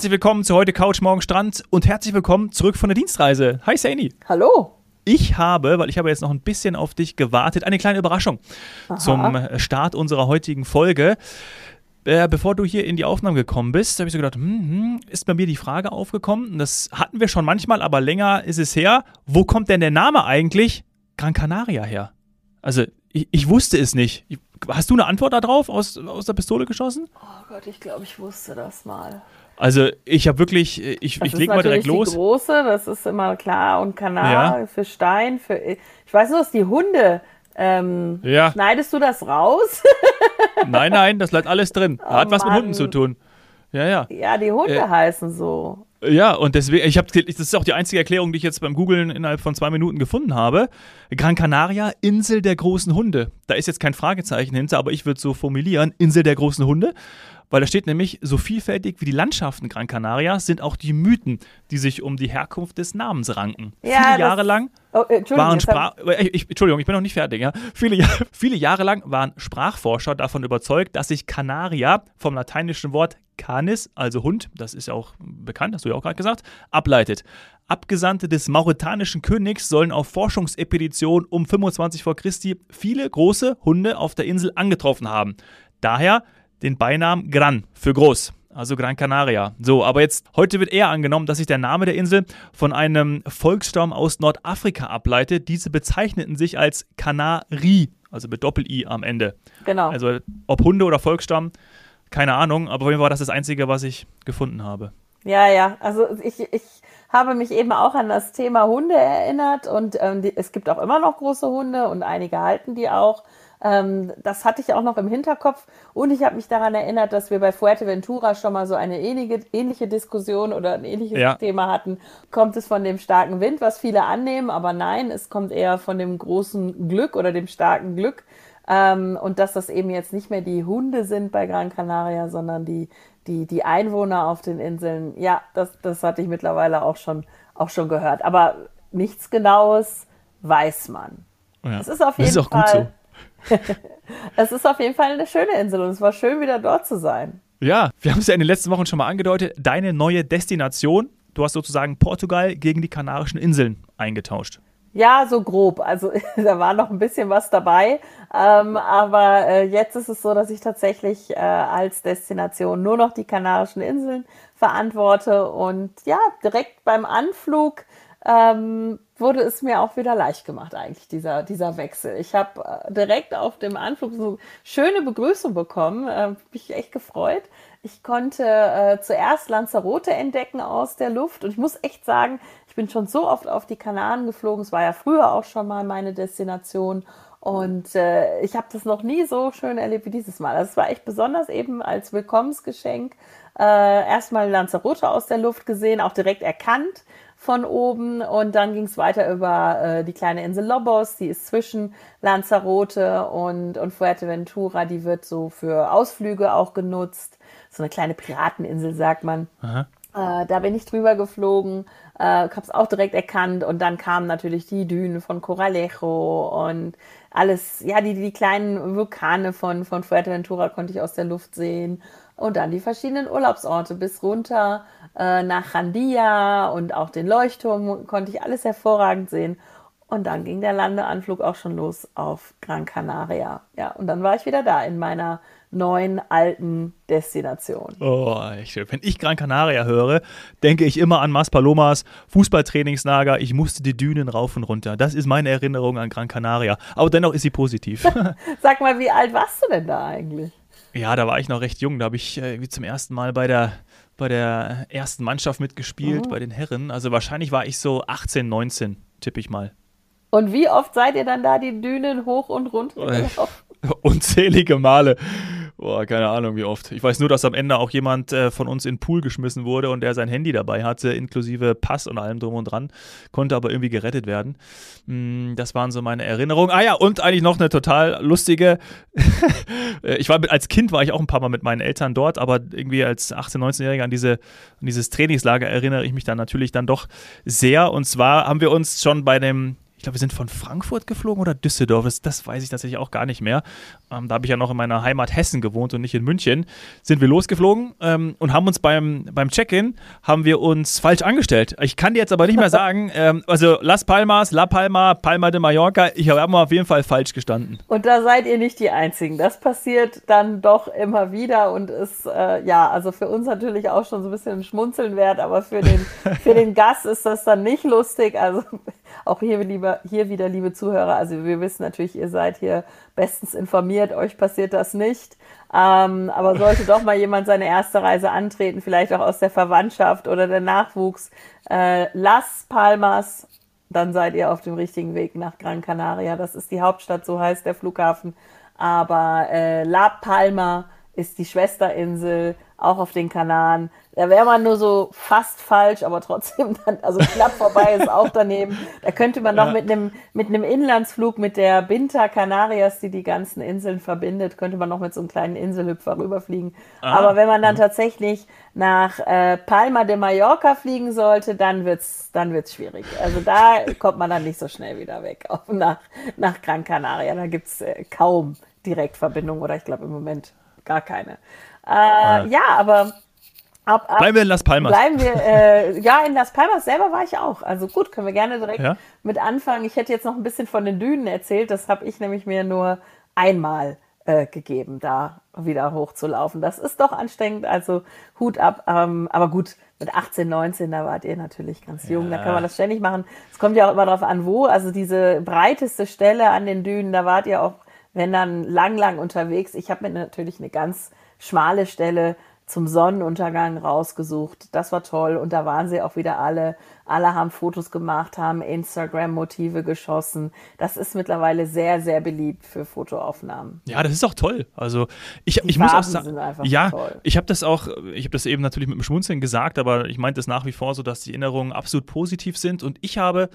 Herzlich willkommen zu heute Couch Morgen Strand und herzlich willkommen zurück von der Dienstreise. Hi Saini. Hallo. Ich habe, weil ich habe jetzt noch ein bisschen auf dich gewartet, eine kleine Überraschung Aha. zum Start unserer heutigen Folge. Äh, bevor du hier in die Aufnahme gekommen bist, habe ich so gedacht, hm, hm, ist bei mir die Frage aufgekommen, das hatten wir schon manchmal, aber länger ist es her, wo kommt denn der Name eigentlich Gran Canaria her? Also, ich, ich wusste es nicht. Hast du eine Antwort darauf aus, aus der Pistole geschossen? Oh Gott, ich glaube, ich wusste das mal. Also ich habe wirklich, ich, ich lege mal direkt los. Die große, das ist immer klar und Kanal ja. für Stein, für ich weiß nur, dass die Hunde. Ähm, ja. Schneidest du das raus? nein, nein, das bleibt alles drin. Oh, Hat was Mann. mit Hunden zu tun. Ja, ja. Ja, die Hunde äh, heißen so. Ja, und deswegen, ich habe, das ist auch die einzige Erklärung, die ich jetzt beim Googlen innerhalb von zwei Minuten gefunden habe. Gran Canaria, Insel der großen Hunde. Da ist jetzt kein Fragezeichen hinter, aber ich würde so formulieren, Insel der großen Hunde. Weil da steht nämlich, so vielfältig wie die Landschaften Gran Canaria sind auch die Mythen, die sich um die Herkunft des Namens ranken. Ja, viele Jahre lang oh, waren Sprach... Äh, ich, Entschuldigung, ich bin noch nicht fertig. Ja? Viele, viele Jahre lang waren Sprachforscher davon überzeugt, dass sich Canaria vom lateinischen Wort canis, also Hund, das ist ja auch bekannt, hast du ja auch gerade gesagt, ableitet. Abgesandte des mauretanischen Königs sollen auf Forschungsepedition um 25 vor Christi viele große Hunde auf der Insel angetroffen haben. Daher den Beinamen Gran für groß. Also Gran Canaria. So, aber jetzt, heute wird eher angenommen, dass sich der Name der Insel von einem Volksstamm aus Nordafrika ableitet. Diese bezeichneten sich als Kanari, also mit Doppel-I am Ende. Genau. Also ob Hunde oder Volksstamm, keine Ahnung, aber auf jeden Fall war das das Einzige, was ich gefunden habe. Ja, ja, also ich, ich habe mich eben auch an das Thema Hunde erinnert und ähm, die, es gibt auch immer noch große Hunde und einige halten die auch. Ähm, das hatte ich auch noch im Hinterkopf und ich habe mich daran erinnert, dass wir bei Fuerteventura schon mal so eine ähnliche, ähnliche Diskussion oder ein ähnliches ja. Thema hatten. Kommt es von dem starken Wind, was viele annehmen, aber nein, es kommt eher von dem großen Glück oder dem starken Glück. Ähm, und dass das eben jetzt nicht mehr die Hunde sind bei Gran Canaria, sondern die, die, die Einwohner auf den Inseln. Ja, das, das hatte ich mittlerweile auch schon, auch schon gehört. Aber nichts Genaues weiß man. Ja. Es ist auf jeden das ist auch Fall. Gut so es ist auf jeden Fall eine schöne Insel und es war schön, wieder dort zu sein. Ja, wir haben es ja in den letzten Wochen schon mal angedeutet. Deine neue Destination, du hast sozusagen Portugal gegen die Kanarischen Inseln eingetauscht. Ja, so grob. Also da war noch ein bisschen was dabei. Ähm, aber äh, jetzt ist es so, dass ich tatsächlich äh, als Destination nur noch die Kanarischen Inseln verantworte. Und ja, direkt beim Anflug ähm, wurde es mir auch wieder leicht gemacht, eigentlich, dieser, dieser Wechsel. Ich habe äh, direkt auf dem Anflug so schöne Begrüßung bekommen, äh, mich echt gefreut. Ich konnte äh, zuerst Lanzarote entdecken aus der Luft und ich muss echt sagen, ich bin schon so oft auf die Kanaren geflogen. Es war ja früher auch schon mal meine Destination und äh, ich habe das noch nie so schön erlebt wie dieses Mal. Also es war echt besonders eben als Willkommensgeschenk. Äh, erstmal Lanzarote aus der Luft gesehen, auch direkt erkannt von oben und dann ging es weiter über äh, die kleine Insel Lobos, die ist zwischen Lanzarote und, und Fuerteventura, die wird so für Ausflüge auch genutzt. So eine kleine Pirateninsel, sagt man. Äh, da bin ich drüber geflogen, äh, habe es auch direkt erkannt und dann kamen natürlich die Dünen von Coralejo und alles, ja, die, die kleinen Vulkane von, von Fuerteventura konnte ich aus der Luft sehen und dann die verschiedenen Urlaubsorte bis runter äh, nach Randia und auch den Leuchtturm konnte ich alles hervorragend sehen. Und dann ging der Landeanflug auch schon los auf Gran Canaria. Ja, und dann war ich wieder da in meiner neuen alten Destination. Oh, echt schön. Wenn ich Gran Canaria höre, denke ich immer an Mas Palomas Fußballtrainingslager. Ich musste die Dünen rauf und runter. Das ist meine Erinnerung an Gran Canaria. Aber dennoch ist sie positiv. Sag mal, wie alt warst du denn da eigentlich? Ja, da war ich noch recht jung. Da habe ich äh, wie zum ersten Mal bei der bei der ersten Mannschaft mitgespielt, mhm. bei den Herren. Also wahrscheinlich war ich so 18, 19, tippe ich mal. Und wie oft seid ihr dann da die Dünen hoch und runter gelaufen? Unzählige Male. Boah, keine Ahnung, wie oft. Ich weiß nur, dass am Ende auch jemand äh, von uns in den Pool geschmissen wurde und der sein Handy dabei hatte, inklusive Pass und allem drum und dran, konnte aber irgendwie gerettet werden. Mm, das waren so meine Erinnerungen. Ah ja, und eigentlich noch eine total lustige. ich war als Kind war ich auch ein paar Mal mit meinen Eltern dort, aber irgendwie als 18-, 19-Jähriger an, diese, an dieses Trainingslager erinnere ich mich dann natürlich dann doch sehr. Und zwar haben wir uns schon bei dem ich glaube, wir sind von Frankfurt geflogen oder Düsseldorf, das, das weiß ich tatsächlich auch gar nicht mehr. Ähm, da habe ich ja noch in meiner Heimat Hessen gewohnt und nicht in München. Sind wir losgeflogen ähm, und haben uns beim, beim Check-in, haben wir uns falsch angestellt. Ich kann dir jetzt aber nicht mehr sagen, ähm, also Las Palmas, La Palma, Palma de Mallorca, ich habe auf jeden Fall falsch gestanden. Und da seid ihr nicht die Einzigen. Das passiert dann doch immer wieder und ist, äh, ja, also für uns natürlich auch schon so ein bisschen ein Schmunzeln wert, aber für den, für den Gast ist das dann nicht lustig. Also auch hier, lieber, hier wieder, liebe Zuhörer, also wir wissen natürlich, ihr seid hier bestens informiert, euch passiert das nicht. Ähm, aber sollte doch mal jemand seine erste Reise antreten, vielleicht auch aus der Verwandtschaft oder der Nachwuchs, äh, Las Palmas, dann seid ihr auf dem richtigen Weg nach Gran Canaria. Das ist die Hauptstadt, so heißt der Flughafen. Aber äh, La Palma ist die Schwesterinsel, auch auf den Kanaren. Da wäre man nur so fast falsch, aber trotzdem dann, also knapp vorbei ist auch daneben. Da könnte man noch ja. mit einem mit einem Inlandsflug mit der Binta Canarias, die die ganzen Inseln verbindet, könnte man noch mit so einem kleinen Inselhüpfer rüberfliegen. Aha. Aber wenn man dann mhm. tatsächlich nach äh, Palma de Mallorca fliegen sollte, dann wird's dann wird's schwierig. Also da kommt man dann nicht so schnell wieder weg auf, nach nach Gran Canaria. Da gibt's äh, kaum Direktverbindung oder ich glaube im Moment gar keine. Äh, ja, aber Ab, ab, bleiben wir in Las Palmas. Bleiben wir, äh, ja, in Las Palmas selber war ich auch. Also gut, können wir gerne direkt ja? mit anfangen. Ich hätte jetzt noch ein bisschen von den Dünen erzählt. Das habe ich nämlich mir nur einmal äh, gegeben, da wieder hochzulaufen. Das ist doch anstrengend, also Hut ab. Ähm, aber gut, mit 18, 19, da wart ihr natürlich ganz jung, ja. da kann man das ständig machen. Es kommt ja auch immer darauf an, wo. Also diese breiteste Stelle an den Dünen, da wart ihr auch, wenn dann lang, lang unterwegs. Ich habe mir natürlich eine ganz schmale Stelle zum Sonnenuntergang rausgesucht. Das war toll. Und da waren sie auch wieder alle. Alle haben Fotos gemacht, haben Instagram-Motive geschossen. Das ist mittlerweile sehr, sehr beliebt für Fotoaufnahmen. Ja, das ist auch toll. Also ich, ich muss auch sagen, ja, toll. ich habe das auch, ich habe das eben natürlich mit dem Schmunzeln gesagt, aber ich meinte es nach wie vor so, dass die Erinnerungen absolut positiv sind. Und ich habe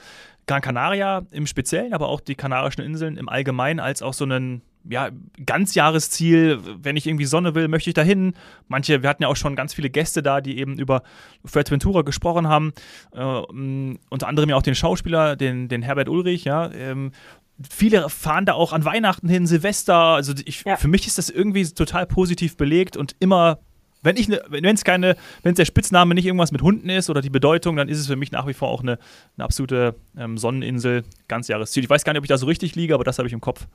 Gran Canaria im Speziellen, aber auch die Kanarischen Inseln im Allgemeinen als auch so einen ja, Ganzjahresziel, wenn ich irgendwie Sonne will, möchte ich dahin. Manche, wir hatten ja auch schon ganz viele Gäste da, die eben über Fuerteventura gesprochen haben. Äh, unter anderem ja auch den Schauspieler, den, den Herbert Ulrich, ja. Ähm, viele fahren da auch an Weihnachten hin, Silvester. Also ich, ja. für mich ist das irgendwie total positiv belegt und immer wenn ich ne, wenn es keine, wenn es der Spitzname nicht irgendwas mit Hunden ist oder die Bedeutung, dann ist es für mich nach wie vor auch eine, eine absolute ähm, Sonneninsel, Ganzjahresziel. Ich weiß gar nicht, ob ich da so richtig liege, aber das habe ich im Kopf.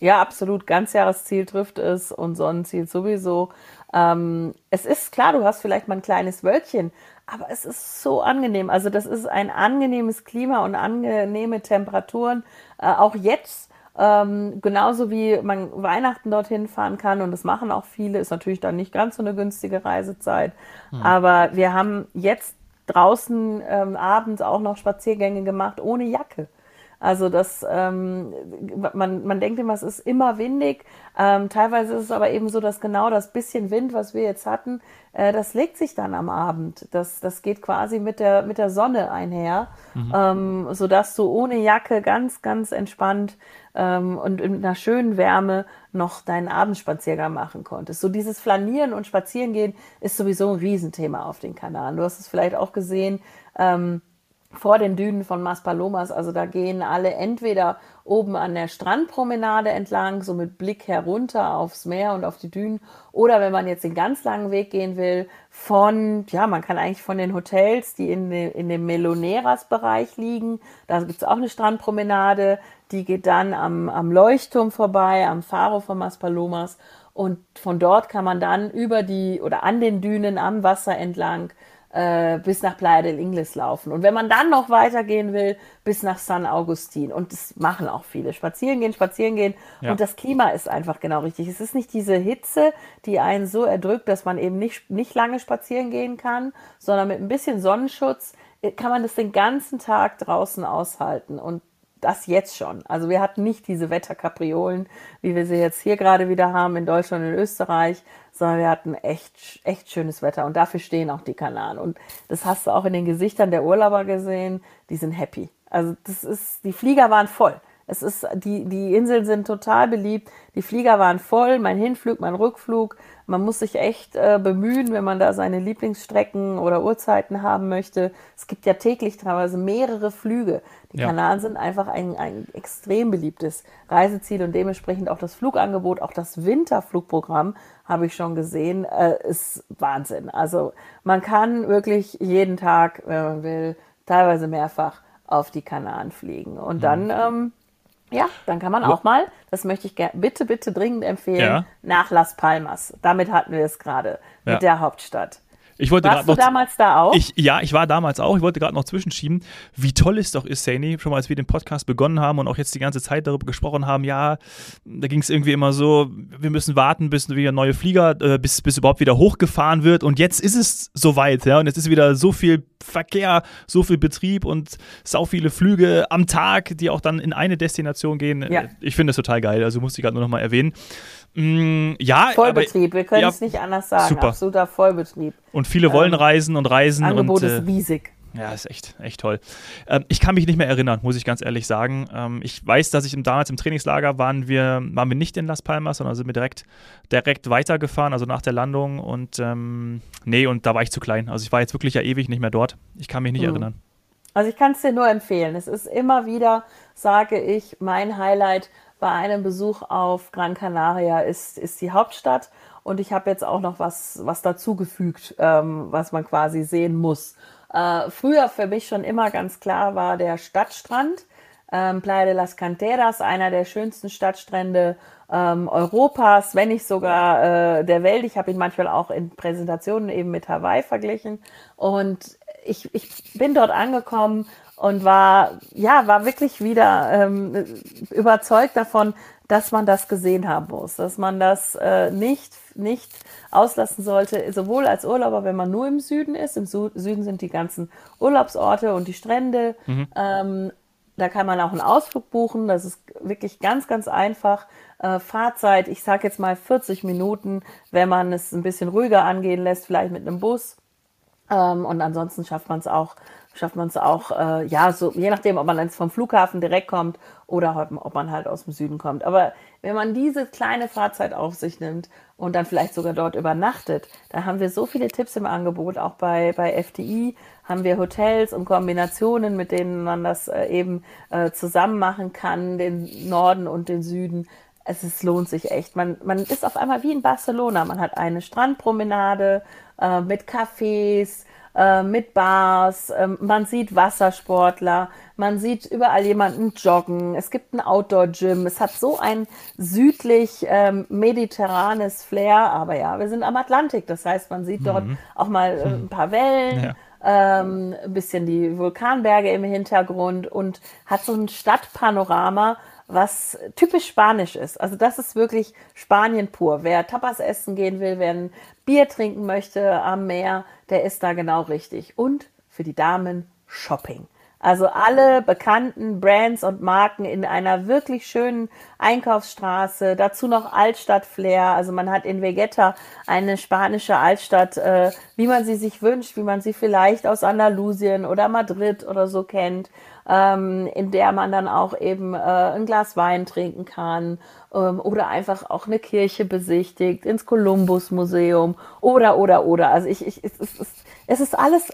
Ja, absolut. Ganzjahresziel trifft es und Sonnenziel sowieso. Ähm, es ist klar, du hast vielleicht mal ein kleines Wölkchen, aber es ist so angenehm. Also das ist ein angenehmes Klima und angenehme Temperaturen. Äh, auch jetzt, ähm, genauso wie man Weihnachten dorthin fahren kann und das machen auch viele, ist natürlich dann nicht ganz so eine günstige Reisezeit. Hm. Aber wir haben jetzt draußen ähm, abends auch noch Spaziergänge gemacht ohne Jacke. Also das, ähm, man, man denkt immer, es ist immer windig. Ähm, teilweise ist es aber eben so, dass genau das bisschen Wind, was wir jetzt hatten, äh, das legt sich dann am Abend. Das, das geht quasi mit der, mit der Sonne einher, mhm. ähm, sodass du ohne Jacke ganz, ganz entspannt ähm, und in einer schönen Wärme noch deinen Abendspaziergang machen konntest. So dieses Flanieren und Spazierengehen ist sowieso ein Riesenthema auf den Kanaren. Du hast es vielleicht auch gesehen. Ähm, vor den Dünen von Maspalomas. Also da gehen alle entweder oben an der Strandpromenade entlang, so mit Blick herunter aufs Meer und auf die Dünen. Oder wenn man jetzt den ganz langen Weg gehen will, von, ja, man kann eigentlich von den Hotels, die in, in dem Meloneras-Bereich liegen, da gibt es auch eine Strandpromenade, die geht dann am, am Leuchtturm vorbei, am Faro von Maspalomas. Und von dort kann man dann über die oder an den Dünen am Wasser entlang äh, bis nach Playa del Ingles laufen. Und wenn man dann noch weitergehen will, bis nach San Augustin. Und das machen auch viele. Spazieren gehen, spazieren gehen. Ja. Und das Klima ist einfach genau richtig. Es ist nicht diese Hitze, die einen so erdrückt, dass man eben nicht, nicht lange spazieren gehen kann, sondern mit ein bisschen Sonnenschutz äh, kann man das den ganzen Tag draußen aushalten. Und das jetzt schon. Also wir hatten nicht diese Wetterkapriolen, wie wir sie jetzt hier gerade wieder haben in Deutschland und Österreich, sondern wir hatten echt, echt schönes Wetter und dafür stehen auch die Kanaren. Und das hast du auch in den Gesichtern der Urlauber gesehen, die sind happy. Also das ist, die Flieger waren voll. Es ist, die, die Inseln sind total beliebt. Die Flieger waren voll, mein Hinflug, mein Rückflug. Man muss sich echt äh, bemühen, wenn man da seine Lieblingsstrecken oder Uhrzeiten haben möchte. Es gibt ja täglich teilweise mehrere Flüge. Die ja. Kanaren sind einfach ein, ein extrem beliebtes Reiseziel und dementsprechend auch das Flugangebot, auch das Winterflugprogramm habe ich schon gesehen, äh, ist Wahnsinn. Also man kann wirklich jeden Tag, wenn man will, teilweise mehrfach auf die Kanaren fliegen. Und dann mhm. ähm, ja, dann kann man auch mal, das möchte ich bitte, bitte dringend empfehlen, ja. nach Las Palmas. Damit hatten wir es gerade mit ja. der Hauptstadt. Ich wollte Warst du noch, damals da auch? Ich, ja, ich war damals auch. Ich wollte gerade noch zwischenschieben, wie toll es doch ist, Saini, schon mal als wir den Podcast begonnen haben und auch jetzt die ganze Zeit darüber gesprochen haben, ja, da ging es irgendwie immer so, wir müssen warten, bis wieder neue Flieger, äh, bis, bis überhaupt wieder hochgefahren wird und jetzt ist es soweit, ja, und jetzt ist wieder so viel Verkehr, so viel Betrieb und so viele Flüge am Tag, die auch dann in eine Destination gehen. Ja. Ich finde das total geil, also musste ich gerade nur noch mal erwähnen. Mm, ja, Vollbetrieb, aber, wir können ja, es nicht anders sagen. Super. Absoluter Vollbetrieb. Und viele wollen ähm, reisen und reisen. Angebot und, ist äh, riesig. Ja, ist echt, echt toll. Ähm, ich kann mich nicht mehr erinnern, muss ich ganz ehrlich sagen. Ähm, ich weiß, dass ich im, damals im Trainingslager waren wir, waren wir nicht in Las Palmas, sondern sind wir direkt, direkt weitergefahren, also nach der Landung. Und ähm, nee, und da war ich zu klein. Also ich war jetzt wirklich ja ewig nicht mehr dort. Ich kann mich nicht mhm. erinnern. Also ich kann es dir nur empfehlen. Es ist immer wieder, sage ich, mein Highlight bei einem Besuch auf Gran Canaria ist, ist die Hauptstadt. Und ich habe jetzt auch noch was, was dazugefügt, ähm, was man quasi sehen muss. Äh, früher für mich schon immer ganz klar war der Stadtstrand. Ähm, Playa de las Canteras, einer der schönsten Stadtstrände ähm, Europas, wenn nicht sogar äh, der Welt. Ich habe ihn manchmal auch in Präsentationen eben mit Hawaii verglichen. Und ich, ich bin dort angekommen und war, ja, war wirklich wieder ähm, überzeugt davon, dass man das gesehen haben muss, dass man das äh, nicht, nicht auslassen sollte, sowohl als Urlauber, wenn man nur im Süden ist. Im Süden sind die ganzen Urlaubsorte und die Strände. Mhm. Ähm, da kann man auch einen Ausflug buchen. Das ist wirklich ganz, ganz einfach. Äh, Fahrzeit, ich sage jetzt mal 40 Minuten, wenn man es ein bisschen ruhiger angehen lässt, vielleicht mit einem Bus. Ähm, und ansonsten schafft man es auch schafft man es auch, äh, ja, so je nachdem, ob man jetzt vom Flughafen direkt kommt oder ob, man halt aus dem Süden kommt. Aber wenn man diese kleine Fahrzeit auf sich nimmt und dann vielleicht sogar dort übernachtet, da haben wir so viele Tipps im Angebot. Auch bei, bei FDI haben wir Hotels und Kombinationen, mit denen man das äh, eben äh, zusammen machen kann, den Norden und den Süden. Es ist, lohnt sich echt. Man, man ist auf einmal wie in Barcelona. Man hat eine Strandpromenade äh, mit Cafés, äh, mit Bars, äh, man sieht Wassersportler, man sieht überall jemanden joggen, es gibt ein Outdoor-Gym, es hat so ein südlich ähm, mediterranes Flair, aber ja, wir sind am Atlantik, das heißt, man sieht dort mhm. auch mal äh, ein paar Wellen. Ja. Ähm, ein bisschen die Vulkanberge im Hintergrund und hat so ein Stadtpanorama, was typisch spanisch ist. Also das ist wirklich Spanien pur. Wer Tapas essen gehen will, wer ein Bier trinken möchte am Meer, der ist da genau richtig. Und für die Damen Shopping. Also alle bekannten Brands und Marken in einer wirklich schönen Einkaufsstraße. Dazu noch Altstadt-Flair. Also man hat in Vegeta eine spanische Altstadt, äh, wie man sie sich wünscht, wie man sie vielleicht aus Andalusien oder Madrid oder so kennt, ähm, in der man dann auch eben äh, ein Glas Wein trinken kann ähm, oder einfach auch eine Kirche besichtigt, ins Kolumbus-Museum oder, oder, oder. Also ich, ich, es, es, es ist alles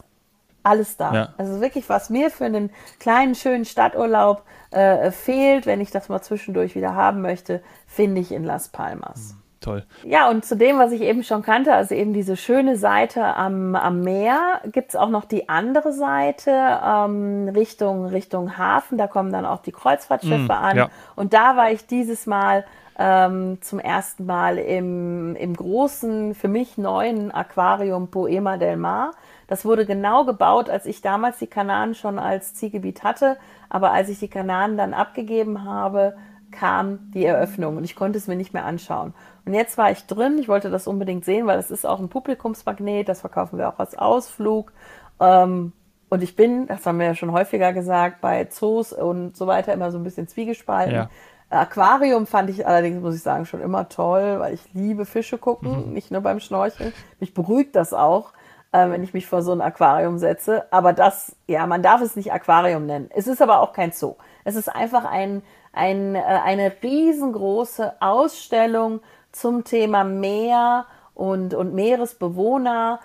alles da. Ja. Also wirklich, was mir für einen kleinen, schönen Stadturlaub äh, fehlt, wenn ich das mal zwischendurch wieder haben möchte, finde ich in Las Palmas. Mhm. Toll. Ja, und zu dem, was ich eben schon kannte, also eben diese schöne Seite am, am Meer, gibt es auch noch die andere Seite ähm, Richtung, Richtung Hafen. Da kommen dann auch die Kreuzfahrtschiffe mm, an. Ja. Und da war ich dieses Mal ähm, zum ersten Mal im, im großen, für mich neuen Aquarium Poema del Mar. Das wurde genau gebaut, als ich damals die Kanaren schon als Zielgebiet hatte. Aber als ich die Kanaren dann abgegeben habe, kam die Eröffnung und ich konnte es mir nicht mehr anschauen. Und jetzt war ich drin, ich wollte das unbedingt sehen, weil es ist auch ein Publikumsmagnet, das verkaufen wir auch als Ausflug. Ähm, und ich bin, das haben wir ja schon häufiger gesagt, bei Zoos und so weiter immer so ein bisschen zwiegespalten. Ja. Aquarium fand ich allerdings, muss ich sagen, schon immer toll, weil ich liebe Fische gucken, mhm. nicht nur beim Schnorcheln. Mich beruhigt das auch äh, wenn ich mich vor so ein Aquarium setze. Aber das, ja, man darf es nicht Aquarium nennen. Es ist aber auch kein Zoo. Es ist einfach ein, ein, äh, eine riesengroße Ausstellung zum Thema Meer und, und Meeresbewohner,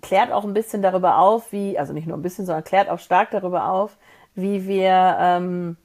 klärt auch ein bisschen darüber auf, wie, also nicht nur ein bisschen, sondern klärt auch stark darüber auf, wie wir, ähm,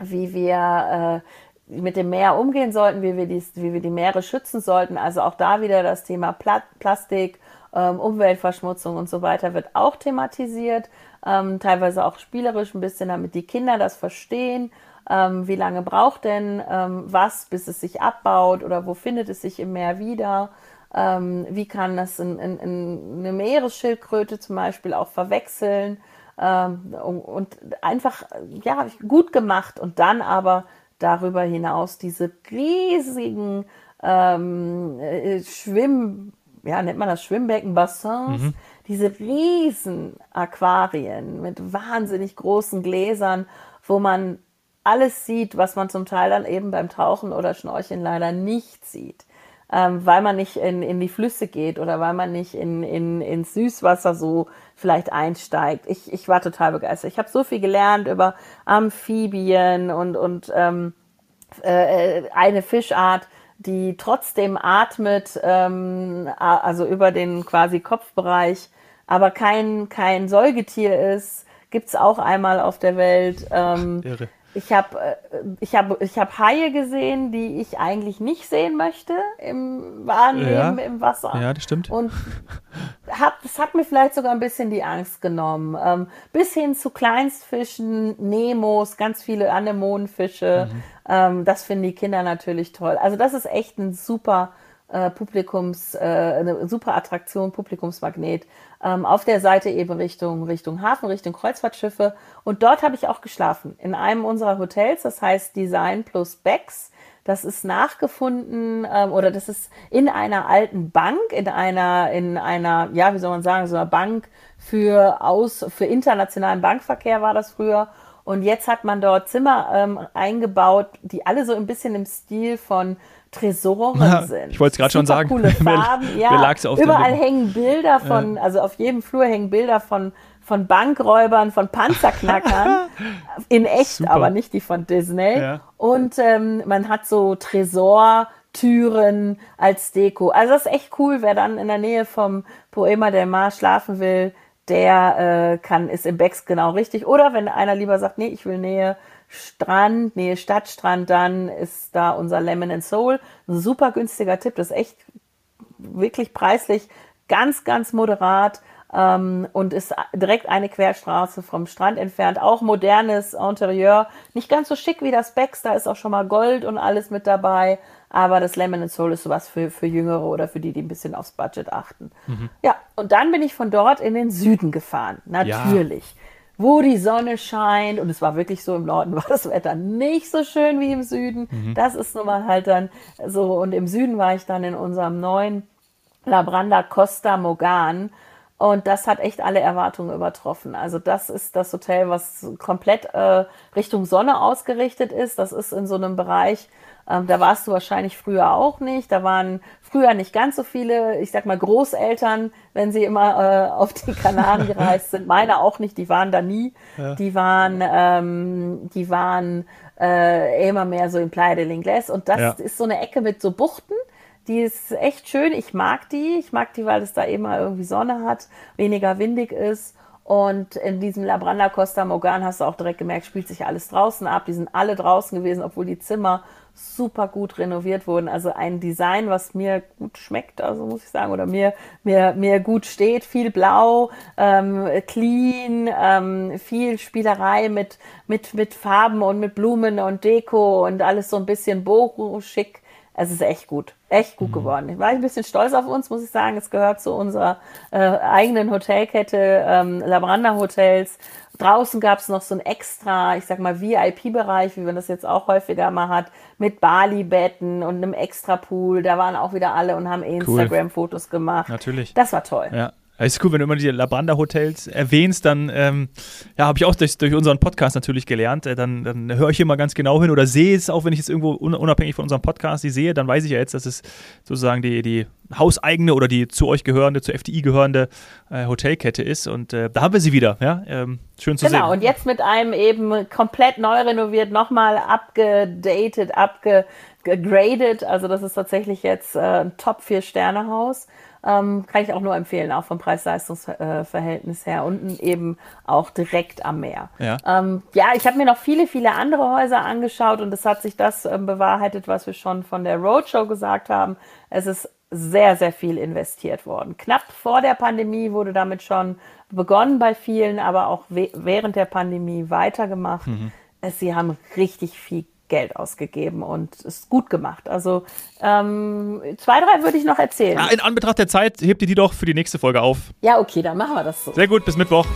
wie wir äh, mit dem Meer umgehen sollten, wie wir, die, wie wir die Meere schützen sollten. Also auch da wieder das Thema Pla Plastik, ähm, Umweltverschmutzung und so weiter wird auch thematisiert, ähm, teilweise auch spielerisch ein bisschen, damit die Kinder das verstehen. Ähm, wie lange braucht denn was, bis es sich abbaut oder wo findet es sich im Meer wieder? Wie kann das in, in, in eine Meeresschildkröte zum Beispiel auch verwechseln? Und einfach ja gut gemacht und dann aber darüber hinaus diese riesigen ähm, äh, Schwimm, ja, nennt man das Schwimmbecken, Bassins, mhm. diese riesen Aquarien mit wahnsinnig großen Gläsern, wo man alles sieht, was man zum Teil dann eben beim Tauchen oder Schnorcheln leider nicht sieht ähm, weil man nicht in, in die Flüsse geht oder weil man nicht in, in, ins Süßwasser so vielleicht einsteigt. Ich, ich war total begeistert. Ich habe so viel gelernt über Amphibien und, und ähm, äh, eine Fischart, die trotzdem atmet, ähm, also über den quasi Kopfbereich, aber kein, kein Säugetier ist, gibt's auch einmal auf der Welt. Ähm, Irre. Ich habe äh, ich hab, ich hab Haie gesehen, die ich eigentlich nicht sehen möchte im wahren ja, Leben im Wasser. Ja, das stimmt. Und hab, das hat mir vielleicht sogar ein bisschen die Angst genommen. Ähm, bis hin zu Kleinstfischen, Nemos, ganz viele Anemonenfische. Mhm. Ähm, das finden die Kinder natürlich toll. Also das ist echt ein super äh, Publikums, äh, eine super Attraktion, Publikumsmagnet. Ähm, auf der Seite eben Richtung, Richtung Hafen, Richtung Kreuzfahrtschiffe. Und dort habe ich auch geschlafen. In einem unserer Hotels, das heißt Design plus Becks. Das ist nachgefunden ähm, oder das ist in einer alten Bank, in einer, in einer, ja, wie soll man sagen, so einer Bank für aus, für internationalen Bankverkehr war das früher. Und jetzt hat man dort Zimmer ähm, eingebaut, die alle so ein bisschen im Stil von Tresoren ja, sind. Ich wollte es gerade schon sagen. Coole Farben. ja, überall hängen Bilder von, ja. also auf jedem Flur hängen Bilder von, von Bankräubern, von Panzerknackern. in echt, Super. aber nicht die von Disney. Ja. Und ähm, man hat so Tresortüren als Deko. Also das ist echt cool, wer dann in der Nähe vom Poema del Mar schlafen will, der äh, kann, ist im Becks genau richtig. Oder wenn einer lieber sagt, nee, ich will Nähe Strand, Nähe Stadtstrand, dann ist da unser Lemon and Soul. Ein super günstiger Tipp, das ist echt wirklich preislich ganz, ganz moderat ähm, und ist direkt eine Querstraße vom Strand entfernt. Auch modernes Interieur, nicht ganz so schick wie das Becks, da ist auch schon mal Gold und alles mit dabei. Aber das Lemon and Soul ist sowas für, für Jüngere oder für die, die ein bisschen aufs Budget achten. Mhm. Ja, und dann bin ich von dort in den Süden gefahren. Natürlich. Ja wo die Sonne scheint. Und es war wirklich so, im Norden war das Wetter nicht so schön wie im Süden. Mhm. Das ist nun mal halt dann so. Und im Süden war ich dann in unserem neuen Labranda Costa Mogan. Und das hat echt alle Erwartungen übertroffen. Also das ist das Hotel, was komplett äh, Richtung Sonne ausgerichtet ist. Das ist in so einem Bereich, ähm, da warst du wahrscheinlich früher auch nicht. Da waren früher nicht ganz so viele, ich sag mal, Großeltern, wenn sie immer äh, auf die Kanaren gereist sind. Meine auch nicht, die waren da nie. Ja. Die waren, ähm, die waren äh, immer mehr so in Playa del Inglés. Und das ja. ist so eine Ecke mit so Buchten. Die ist echt schön. Ich mag die. Ich mag die, weil es da immer irgendwie Sonne hat, weniger windig ist. Und in diesem Labranda Costa Morgan hast du auch direkt gemerkt, spielt sich alles draußen ab. Die sind alle draußen gewesen, obwohl die Zimmer super gut renoviert wurden. Also ein Design, was mir gut schmeckt, also muss ich sagen, oder mir, mir, mir gut steht. Viel Blau, ähm, clean, ähm, viel Spielerei mit, mit, mit Farben und mit Blumen und Deko und alles so ein bisschen boho-schick. Es ist echt gut, echt gut mhm. geworden. Ich war ein bisschen stolz auf uns, muss ich sagen. Es gehört zu unserer äh, eigenen Hotelkette, ähm, Labranda Hotels. Draußen gab es noch so ein extra, ich sag mal, VIP-Bereich, wie man das jetzt auch häufiger mal hat, mit Bali-Betten und einem extra Pool. Da waren auch wieder alle und haben Instagram-Fotos cool. gemacht. Natürlich. Das war toll. Ja. Es ist cool, wenn du immer die Labranda-Hotels erwähnst, dann ähm, ja, habe ich auch durch, durch, unseren Podcast natürlich gelernt. Äh, dann, dann höre ich immer ganz genau hin oder sehe es, auch wenn ich es irgendwo unabhängig von unserem Podcast die sehe, dann weiß ich ja jetzt, dass es sozusagen die, die hauseigene oder die zu euch gehörende, zur FDI gehörende äh, Hotelkette ist. Und äh, da haben wir sie wieder. Ja? Ähm, schön zu genau, sehen. Genau, und jetzt mit einem eben komplett neu renoviert, nochmal abgedatet, abgegradet. Also das ist tatsächlich jetzt äh, ein Top-4-Sterne-Haus. Ähm, kann ich auch nur empfehlen, auch vom Preis-Leistungs-Verhältnis her. Unten eben auch direkt am Meer. Ja, ähm, ja ich habe mir noch viele, viele andere Häuser angeschaut und es hat sich das ähm, bewahrheitet, was wir schon von der Roadshow gesagt haben. Es ist sehr, sehr viel investiert worden. Knapp vor der Pandemie wurde damit schon begonnen bei vielen, aber auch während der Pandemie weitergemacht. Mhm. Sie haben richtig viel Geld ausgegeben und es gut gemacht. Also ähm, zwei, drei würde ich noch erzählen. Ja, in Anbetracht der Zeit hebt ihr die doch für die nächste Folge auf. Ja, okay, dann machen wir das so. Sehr gut, bis Mittwoch.